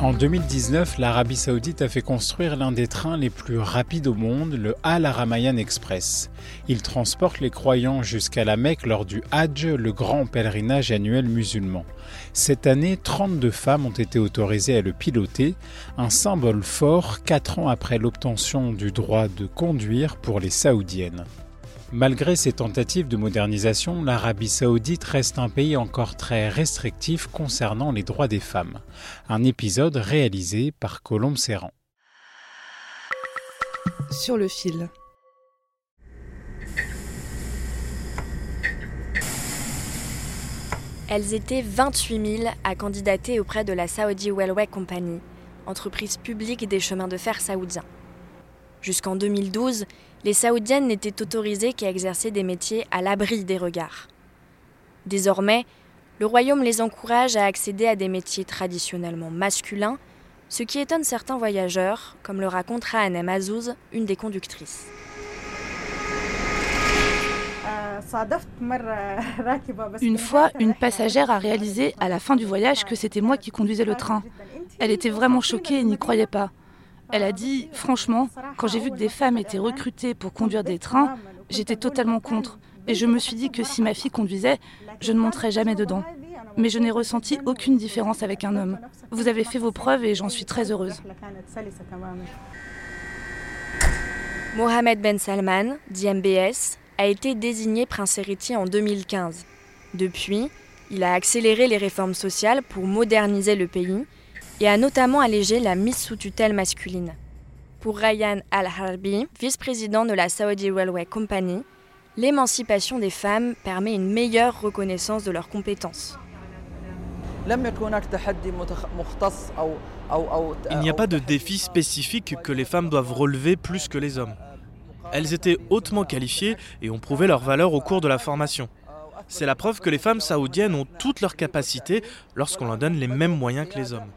En 2019, l'Arabie Saoudite a fait construire l'un des trains les plus rapides au monde, le Al Aramayan Express. Il transporte les croyants jusqu'à la Mecque lors du Hajj, le grand pèlerinage annuel musulman. Cette année, 32 femmes ont été autorisées à le piloter, un symbole fort quatre ans après l'obtention du droit de conduire pour les Saoudiennes. Malgré ces tentatives de modernisation, l'Arabie saoudite reste un pays encore très restrictif concernant les droits des femmes. Un épisode réalisé par Colombe Serran. Sur le fil. Elles étaient 28 000 à candidater auprès de la Saudi Railway Company, entreprise publique des chemins de fer saoudiens. Jusqu'en 2012, les Saoudiennes n'étaient autorisées qu'à exercer des métiers à l'abri des regards. Désormais, le royaume les encourage à accéder à des métiers traditionnellement masculins, ce qui étonne certains voyageurs, comme le raconte Rahanem Azouz, une des conductrices. Une fois, une passagère a réalisé à la fin du voyage que c'était moi qui conduisais le train. Elle était vraiment choquée et n'y croyait pas. Elle a dit, franchement, quand j'ai vu que des femmes étaient recrutées pour conduire des trains, j'étais totalement contre. Et je me suis dit que si ma fille conduisait, je ne monterais jamais dedans. Mais je n'ai ressenti aucune différence avec un homme. Vous avez fait vos preuves et j'en suis très heureuse. Mohamed Ben Salman, dit MBS, a été désigné prince héritier en 2015. Depuis, il a accéléré les réformes sociales pour moderniser le pays et a notamment allégé la mise sous tutelle masculine. Pour Ryan Al-Harbi, vice-président de la Saudi Railway Company, l'émancipation des femmes permet une meilleure reconnaissance de leurs compétences. Il n'y a pas de défi spécifique que les femmes doivent relever plus que les hommes. Elles étaient hautement qualifiées et ont prouvé leur valeur au cours de la formation. C'est la preuve que les femmes saoudiennes ont toutes leurs capacités lorsqu'on leur donne les mêmes moyens que les hommes.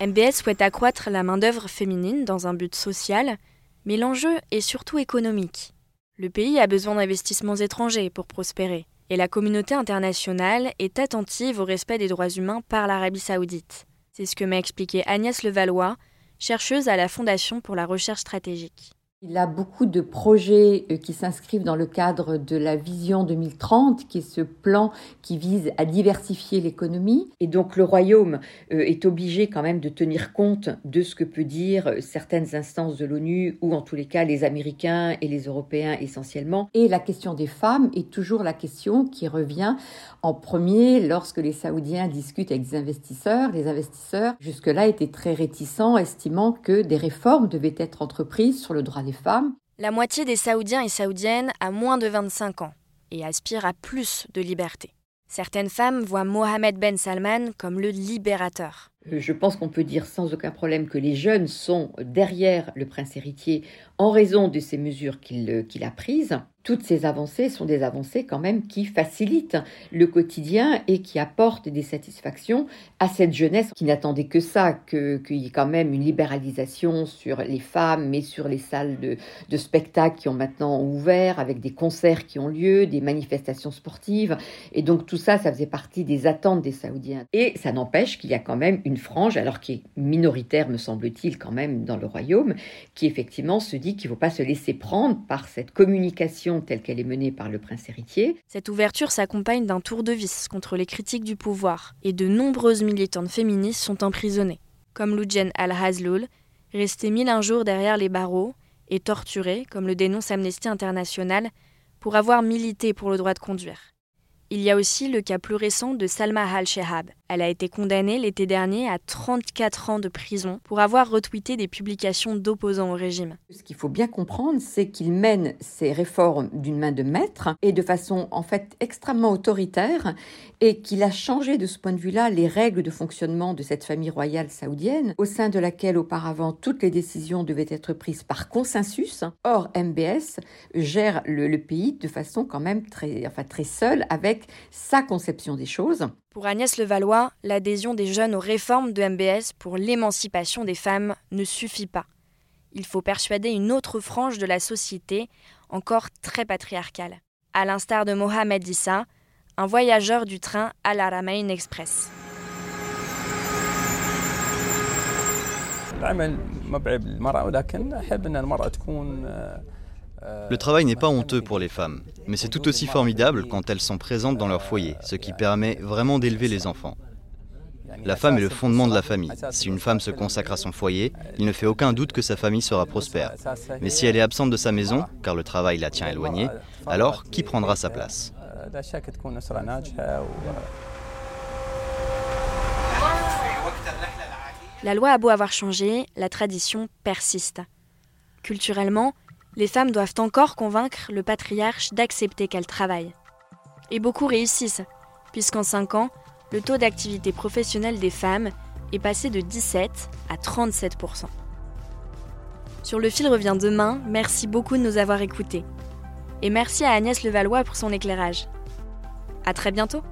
MBS souhaite accroître la main-d'œuvre féminine dans un but social, mais l'enjeu est surtout économique. Le pays a besoin d'investissements étrangers pour prospérer, et la communauté internationale est attentive au respect des droits humains par l'Arabie saoudite. C'est ce que m'a expliqué Agnès Levallois, chercheuse à la Fondation pour la recherche stratégique. Il a beaucoup de projets euh, qui s'inscrivent dans le cadre de la vision 2030, qui est ce plan qui vise à diversifier l'économie. Et donc le royaume euh, est obligé quand même de tenir compte de ce que peut dire euh, certaines instances de l'ONU, ou en tous les cas les Américains et les Européens essentiellement. Et la question des femmes est toujours la question qui revient en premier lorsque les Saoudiens discutent avec des investisseurs. Les investisseurs jusque-là étaient très réticents, estimant que des réformes devaient être entreprises sur le droit femmes. La moitié des Saoudiens et Saoudiennes a moins de 25 ans et aspire à plus de liberté. Certaines femmes voient Mohamed Ben Salman comme le libérateur. Je pense qu'on peut dire sans aucun problème que les jeunes sont derrière le prince héritier en raison de ces mesures qu'il qu'il a prises. Toutes ces avancées sont des avancées quand même qui facilitent le quotidien et qui apportent des satisfactions à cette jeunesse qui n'attendait que ça, qu'il y ait quand même une libéralisation sur les femmes, mais sur les salles de, de spectacle qui ont maintenant ouvert, avec des concerts qui ont lieu, des manifestations sportives. Et donc tout ça, ça faisait partie des attentes des Saoudiens. Et ça n'empêche qu'il y a quand même une frange, alors qui est minoritaire, me semble-t-il, quand même dans le royaume, qui effectivement se dit qu'il ne faut pas se laisser prendre par cette communication telle qu'elle est menée par le prince héritier. Cette ouverture s'accompagne d'un tour de vis contre les critiques du pouvoir et de nombreuses militantes féministes sont emprisonnées, comme Loujen Al-Hazloul, restée mille un jours derrière les barreaux et torturée, comme le dénonce Amnesty International, pour avoir milité pour le droit de conduire. Il y a aussi le cas plus récent de Salma Al-Shehab. Elle a été condamnée l'été dernier à 34 ans de prison pour avoir retweeté des publications d'opposants au régime. Ce qu'il faut bien comprendre, c'est qu'il mène ces réformes d'une main de maître et de façon en fait extrêmement autoritaire et qu'il a changé de ce point de vue-là les règles de fonctionnement de cette famille royale saoudienne au sein de laquelle auparavant toutes les décisions devaient être prises par consensus. Or, MBS gère le, pays de façon quand même très, enfin, très seule avec sa conception des choses. Pour Agnès Levallois, l'adhésion des jeunes aux réformes de MBS pour l'émancipation des femmes ne suffit pas. Il faut persuader une autre frange de la société, encore très patriarcale. À l'instar de Mohamed Issa, un voyageur du train Al Aramain Express. Le travail n'est pas honteux pour les femmes, mais c'est tout aussi formidable quand elles sont présentes dans leur foyer, ce qui permet vraiment d'élever les enfants. La femme est le fondement de la famille. Si une femme se consacre à son foyer, il ne fait aucun doute que sa famille sera prospère. Mais si elle est absente de sa maison, car le travail la tient éloignée, alors qui prendra sa place? La loi a beau avoir changé, la tradition persiste. Culturellement, les femmes doivent encore convaincre le patriarche d'accepter qu'elles travaillent. Et beaucoup réussissent, puisqu'en 5 ans, le taux d'activité professionnelle des femmes est passé de 17 à 37% Sur le fil revient demain, merci beaucoup de nous avoir écoutés. Et merci à Agnès Levallois pour son éclairage. À très bientôt